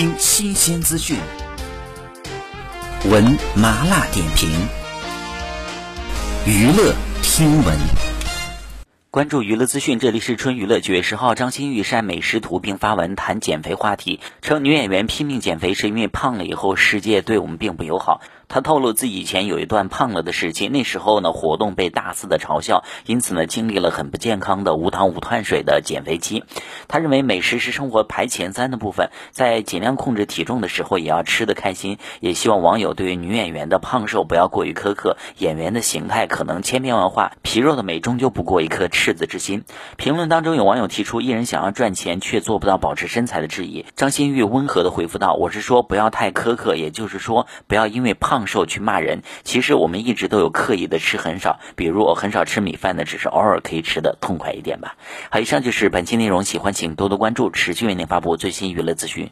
听新鲜资讯，闻麻辣点评，娱乐听闻。关注娱乐资讯，这里是春娱乐。九月十号，张馨予晒美食图并发文谈减肥话题，称女演员拼命减肥是因为胖了以后世界对我们并不友好。她透露自己以前有一段胖了的时期，那时候呢活动被大肆的嘲笑，因此呢经历了很不健康的无糖无碳水的减肥期。她认为美食是生活排前三的部分，在尽量控制体重的时候也要吃得开心。也希望网友对于女演员的胖瘦不要过于苛刻，演员的形态可能千变万化，皮肉的美终究不过一颗赤子之心。评论当中有网友提出艺人想要赚钱却做不到保持身材的质疑，张馨予温和的回复道：“我是说不要太苛刻，也就是说不要因为胖。”胖瘦去骂人，其实我们一直都有刻意的吃很少，比如我很少吃米饭的，只是偶尔可以吃的痛快一点吧。好，以上就是本期内容，喜欢请多多关注，持续为您发布最新娱乐资讯。